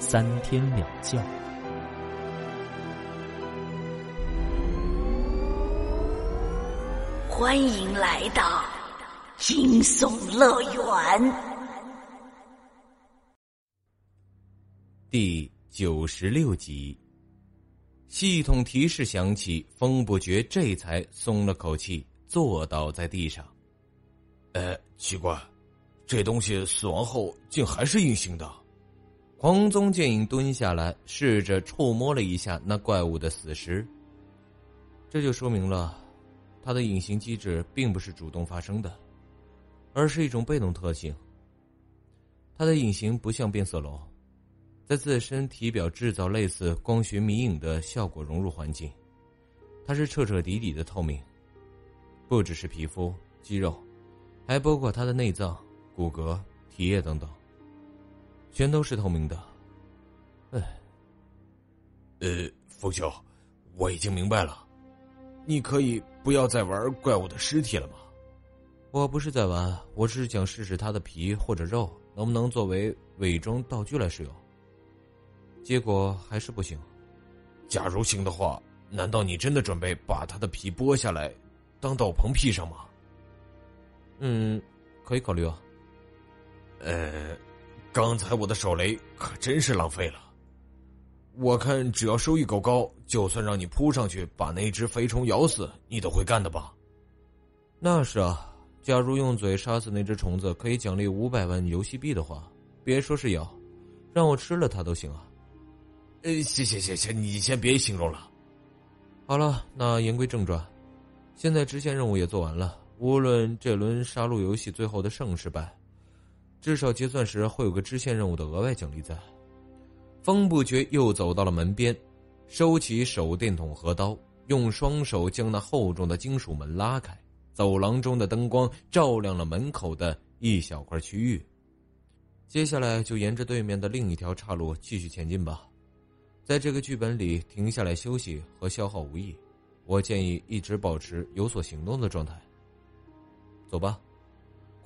三天两觉。欢迎来到惊悚乐园。第九十六集。系统提示响起，风不觉这才松了口气，坐倒在地上。呃，奇怪，这东西死亡后竟还是隐形的。黄宗剑影蹲下来，试着触摸了一下那怪物的死尸。这就说明了，它的隐形机制并不是主动发生的，而是一种被动特性。它的隐形不像变色龙。在自身体表制造类似光学迷影的效果，融入环境，它是彻彻底底的透明，不只是皮肤、肌肉，还包括它的内脏、骨骼、体液等等，全都是透明的。哎，呃，冯兄，我已经明白了，你可以不要再玩怪物的尸体了吗？我不是在玩，我只是想试试它的皮或者肉能不能作为伪装道具来使用。结果还是不行。假如行的话，难道你真的准备把他的皮剥下来，当斗篷披上吗？嗯，可以考虑啊。呃，刚才我的手雷可真是浪费了。我看只要收益够高，就算让你扑上去把那只肥虫咬死，你都会干的吧？那是啊，假如用嘴杀死那只虫子可以奖励五百万游戏币的话，别说是咬，让我吃了它都行啊。呃，行行行行，你先别形容了。好了，那言归正传，现在支线任务也做完了。无论这轮杀戮游戏最后的胜是败，至少结算时会有个支线任务的额外奖励在。风不觉又走到了门边，收起手电筒和刀，用双手将那厚重的金属门拉开。走廊中的灯光照亮了门口的一小块区域。接下来就沿着对面的另一条岔路继续前进吧。在这个剧本里，停下来休息和消耗无益。我建议一直保持有所行动的状态。走吧，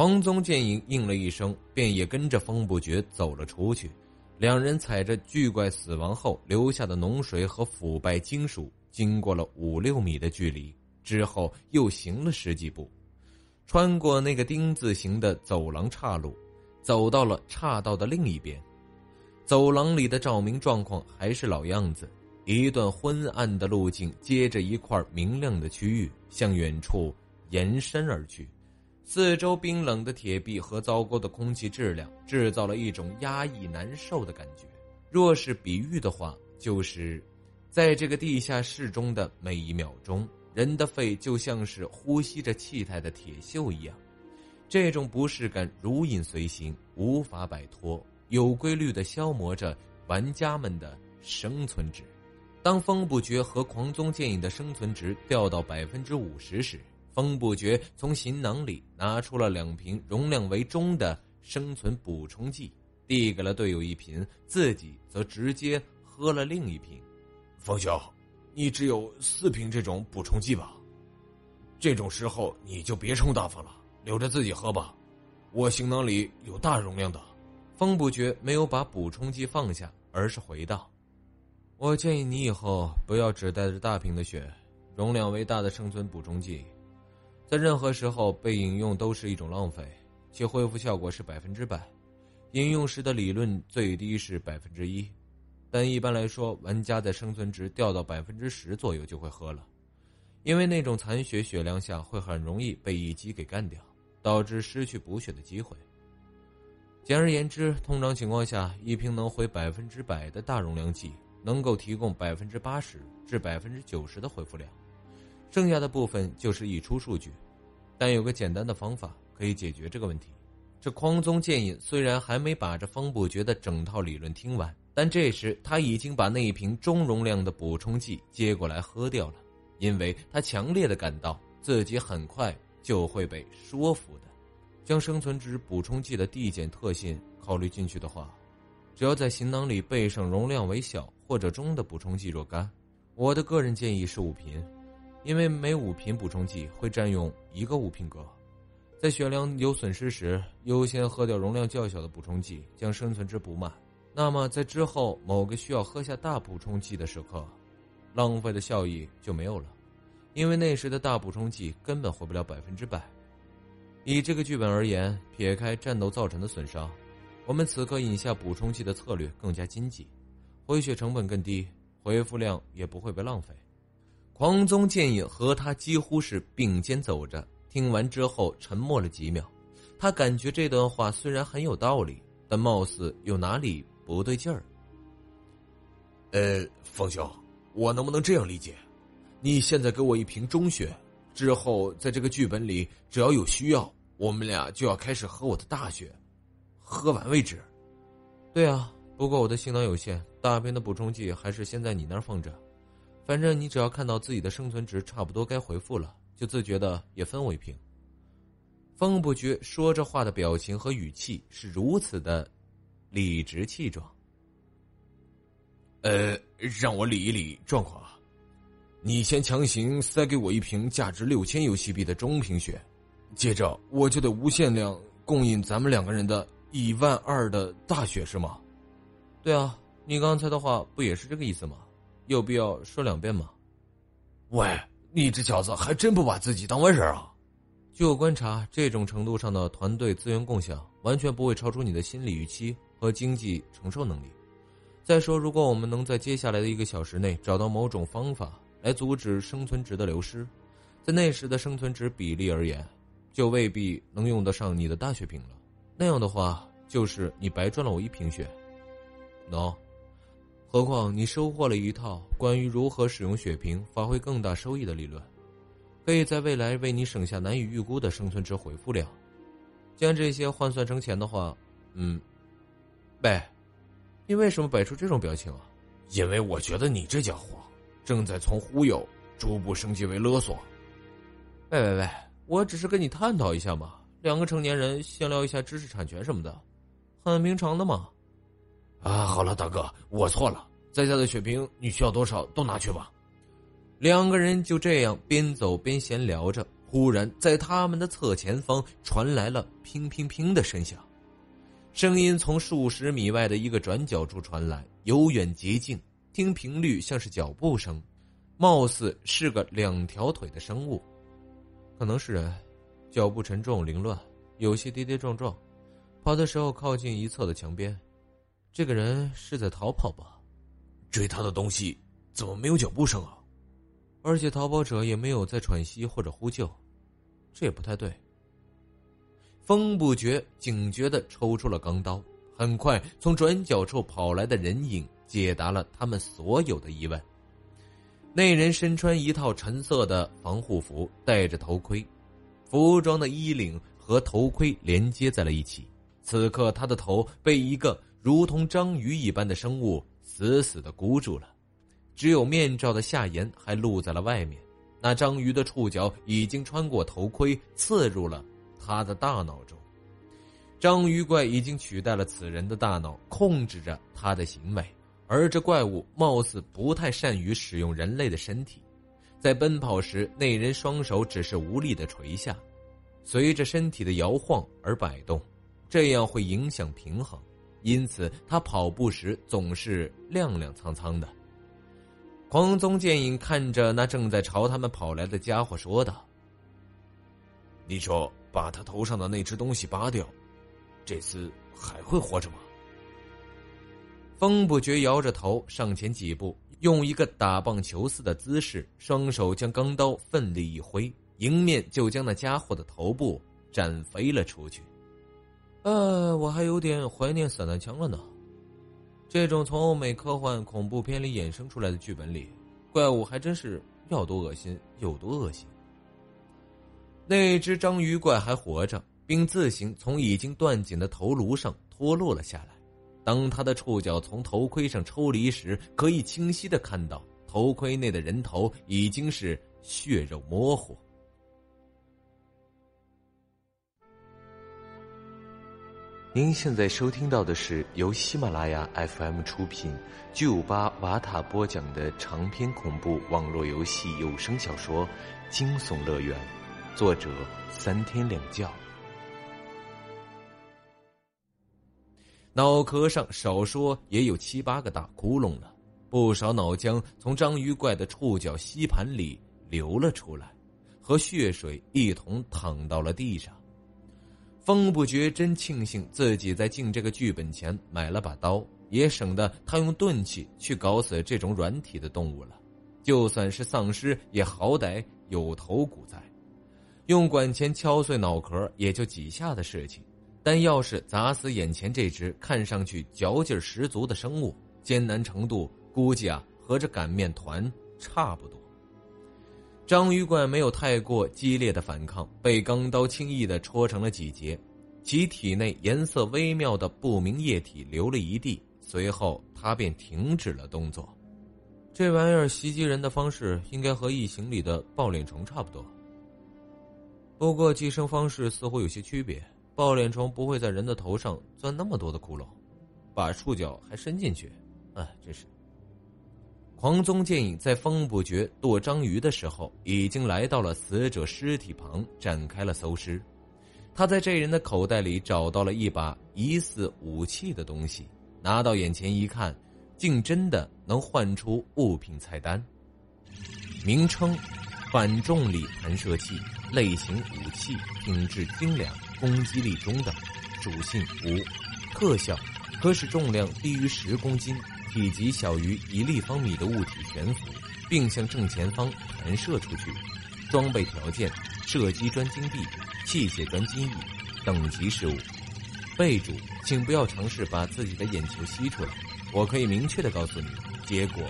黄宗剑影应了一声，便也跟着风不绝走了出去。两人踩着巨怪死亡后留下的脓水和腐败金属，经过了五六米的距离之后，又行了十几步，穿过那个丁字形的走廊岔路，走到了岔道的另一边。走廊里的照明状况还是老样子，一段昏暗的路径接着一块明亮的区域向远处延伸而去，四周冰冷的铁壁和糟糕的空气质量制造了一种压抑难受的感觉。若是比喻的话，就是，在这个地下室中的每一秒钟，人的肺就像是呼吸着气态的铁锈一样，这种不适感如影随形，无法摆脱。有规律的消磨着玩家们的生存值。当风不绝和狂宗剑影的生存值掉到百分之五十时，风不觉从行囊里拿出了两瓶容量为中的生存补充剂，递给了队友一瓶，自己则直接喝了另一瓶。风兄，你只有四瓶这种补充剂吧？这种时候你就别充大发了，留着自己喝吧。我行囊里有大容量的。风不觉没有把补充剂放下，而是回道：“我建议你以后不要只带着大瓶的血，容量为大的生存补充剂，在任何时候被饮用都是一种浪费，其恢复效果是百分之百。饮用时的理论最低是百分之一，但一般来说，玩家在生存值掉到百分之十左右就会喝了，因为那种残血血量下会很容易被一击给干掉，导致失去补血的机会。”简而言之，通常情况下，一瓶能回百分之百的大容量剂能够提供百分之八十至百分之九十的恢复量，剩下的部分就是溢出数据。但有个简单的方法可以解决这个问题。这匡宗剑影虽然还没把这方不绝的整套理论听完，但这时他已经把那一瓶中容量的补充剂接过来喝掉了，因为他强烈的感到自己很快就会被说服的。将生存值补充剂的递减特性考虑进去的话，只要在行囊里备上容量为小或者中的补充剂若干。我的个人建议是五瓶，因为每五瓶补充剂会占用一个物品格。在血量有损失时，优先喝掉容量较小的补充剂，将生存值补满。那么，在之后某个需要喝下大补充剂的时刻，浪费的效益就没有了，因为那时的大补充剂根本回不了百分之百。以这个剧本而言，撇开战斗造成的损伤，我们此刻饮下补充剂的策略更加经济，回血成本更低，回复量也不会被浪费。狂宗建也和他几乎是并肩走着。听完之后，沉默了几秒。他感觉这段话虽然很有道理，但貌似有哪里不对劲儿。呃，风兄，我能不能这样理解？你现在给我一瓶中血，之后在这个剧本里，只要有需要，我们俩就要开始喝我的大血，喝完为止。对啊，不过我的性能有限，大便的补充剂还是先在你那儿放着。反正你只要看到自己的生存值差不多该回复了。就自觉的也分我一瓶。风不觉说这话的表情和语气是如此的理直气壮。呃，让我理一理状况啊！你先强行塞给我一瓶价值六千游戏币的中瓶血，接着我就得无限量供应咱们两个人的一万二的大血，是吗？对啊，你刚才的话不也是这个意思吗？有必要说两遍吗？喂！你这小子还真不把自己当回事啊！据我观察，这种程度上的团队资源共享，完全不会超出你的心理预期和经济承受能力。再说，如果我们能在接下来的一个小时内找到某种方法来阻止生存值的流失，在那时的生存值比例而言，就未必能用得上你的大血瓶了。那样的话，就是你白赚了我一瓶血。喏。何况你收获了一套关于如何使用血瓶发挥更大收益的理论，可以在未来为你省下难以预估的生存值回复量。将这些换算成钱的话，嗯，喂，你为什么摆出这种表情啊？因为我觉得你这家伙正在从忽悠逐步升级为勒索。喂喂喂，我只是跟你探讨一下嘛，两个成年人闲聊一下知识产权什么的，很平常的嘛。啊，好了，大哥，我错了。在下的血瓶你需要多少都拿去吧。两个人就这样边走边闲聊着，忽然在他们的侧前方传来了“乒乒乒”的声响，声音从数十米外的一个转角处传来，由远及近，听频率像是脚步声，貌似是个两条腿的生物，可能是人，脚步沉重凌乱，有些跌跌撞撞，跑的时候靠近一侧的墙边。这个人是在逃跑吧？追他的东西怎么没有脚步声啊？而且逃跑者也没有在喘息或者呼救，这也不太对。风不觉警觉的抽出了钢刀，很快从转角处跑来的人影解答了他们所有的疑问。那人身穿一套橙色的防护服，戴着头盔，服装的衣领和头盔连接在了一起。此刻他的头被一个。如同章鱼一般的生物死死的箍住了，只有面罩的下沿还露在了外面。那章鱼的触角已经穿过头盔，刺入了他的大脑中。章鱼怪已经取代了此人的大脑，控制着他的行为。而这怪物貌似不太善于使用人类的身体，在奔跑时，那人双手只是无力的垂下，随着身体的摇晃而摆动，这样会影响平衡。因此，他跑步时总是踉踉跄跄的。狂宗剑影看着那正在朝他们跑来的家伙，说道：“你说把他头上的那只东西扒掉，这次还会活着吗？”风不觉摇着头，上前几步，用一个打棒球似的姿势，双手将钢刀奋力一挥，迎面就将那家伙的头部斩飞了出去。呃，我还有点怀念散弹枪了呢。这种从欧美科幻恐怖片里衍生出来的剧本里，怪物还真是要多恶心有多恶心。那只章鱼怪还活着，并自行从已经断颈的头颅上脱落了下来。当他的触角从头盔上抽离时，可以清晰的看到头盔内的人头已经是血肉模糊。您现在收听到的是由喜马拉雅 FM 出品、巨五八瓦塔播讲的长篇恐怖网络游戏有声小说《惊悚乐园》，作者三天两觉。脑壳上少说也有七八个大窟窿了，不少脑浆从章鱼怪的触角吸盘里流了出来，和血水一同淌到了地上。风不觉真庆幸自己在进这个剧本前买了把刀，也省得他用钝器去搞死这种软体的动物了。就算是丧尸，也好歹有头骨在，用管钳敲碎脑壳也就几下的事情。但要是砸死眼前这只看上去嚼劲十足的生物，艰难程度估计啊和这擀面团差不多。章鱼怪没有太过激烈的反抗，被钢刀轻易的戳成了几节，其体内颜色微妙的不明液体流了一地，随后他便停止了动作。这玩意儿袭击人的方式应该和异形里的抱脸虫差不多，不过寄生方式似乎有些区别。抱脸虫不会在人的头上钻那么多的窟窿，把触角还伸进去，哎，真是。黄宗剑影在风不觉剁章鱼的时候，已经来到了死者尸体旁，展开了搜尸。他在这人的口袋里找到了一把疑似武器的东西，拿到眼前一看，竟真的能唤出物品菜单。名称：反重力弹射器，类型：武器，品质精良，攻击力中等，属性：无，特效：可使重量低于十公斤。体积小于一立方米的物体悬浮，并向正前方弹射出去。装备条件：射击专金币、器械专金翼。等级事物。备注：请不要尝试把自己的眼球吸出来。我可以明确的告诉你，结果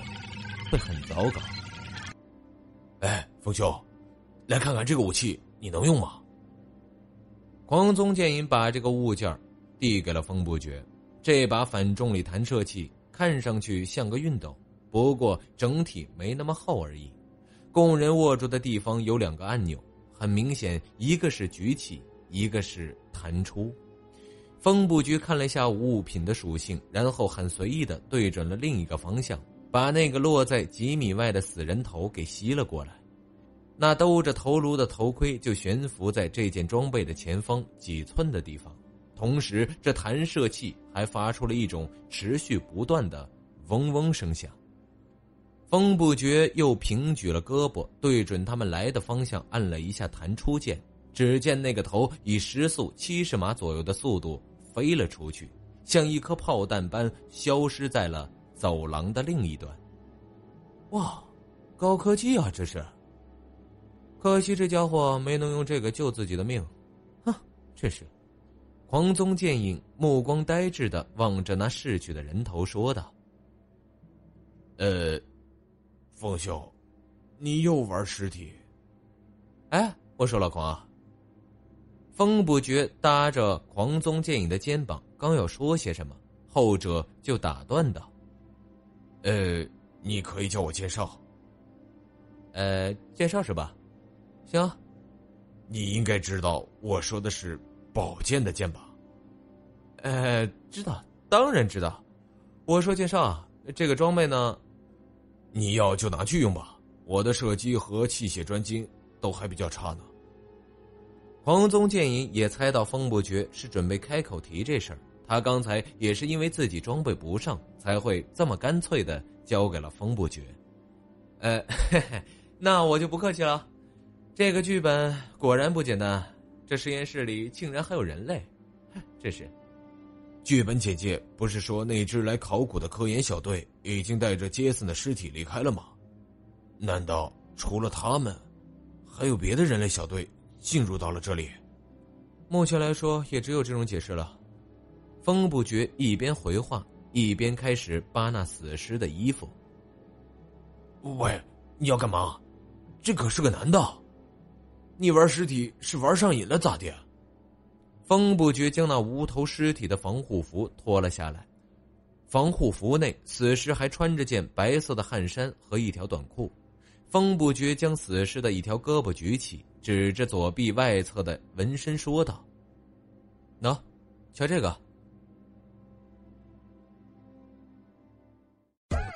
会很糟糕。哎，风兄，来看看这个武器，你能用吗？黄宗剑影把这个物件递给了风不绝，这把反重力弹射器。看上去像个熨斗，不过整体没那么厚而已。供人握住的地方有两个按钮，很明显，一个是举起，一个是弹出。风不局看了一下物品的属性，然后很随意的对准了另一个方向，把那个落在几米外的死人头给吸了过来。那兜着头颅的头盔就悬浮在这件装备的前方几寸的地方。同时，这弹射器还发出了一种持续不断的嗡嗡声响。风不觉又平举了胳膊，对准他们来的方向按了一下弹出键。只见那个头以时速七十码左右的速度飞了出去，像一颗炮弹般消失在了走廊的另一端。哇，高科技啊！这是。可惜这家伙没能用这个救自己的命，哼，真是。黄宗剑影目光呆滞的望着那逝去的人头，说道：“呃，风兄，你又玩尸体？哎，我说老狂。”风不觉搭着黄宗剑影的肩膀，刚要说些什么，后者就打断道：“呃，你可以叫我介绍。呃，介绍是吧？行，你应该知道我说的是。”宝剑的剑吧，呃，知道，当然知道。我说介绍这个装备呢，你要就拿去用吧。我的射击和器械专精都还比较差呢。黄宗剑影也猜到风伯爵是准备开口提这事儿，他刚才也是因为自己装备不上，才会这么干脆的交给了风伯爵。呃，嘿嘿，那我就不客气了。这个剧本果然不简单。这实验室里竟然还有人类，这是。剧本简介不是说那支来考古的科研小队已经带着杰森的尸体离开了吗？难道除了他们，还有别的人类小队进入到了这里？目前来说，也只有这种解释了。风不觉一边回话，一边开始扒那死尸的衣服。喂，你要干嘛？这可是个男的。你玩尸体是玩上瘾了咋的？风不觉将那无头尸体的防护服脱了下来，防护服内，死尸还穿着件白色的汗衫和一条短裤。风不觉将死尸的一条胳膊举起，指着左臂外侧的纹身说道：“喏，瞧这个。”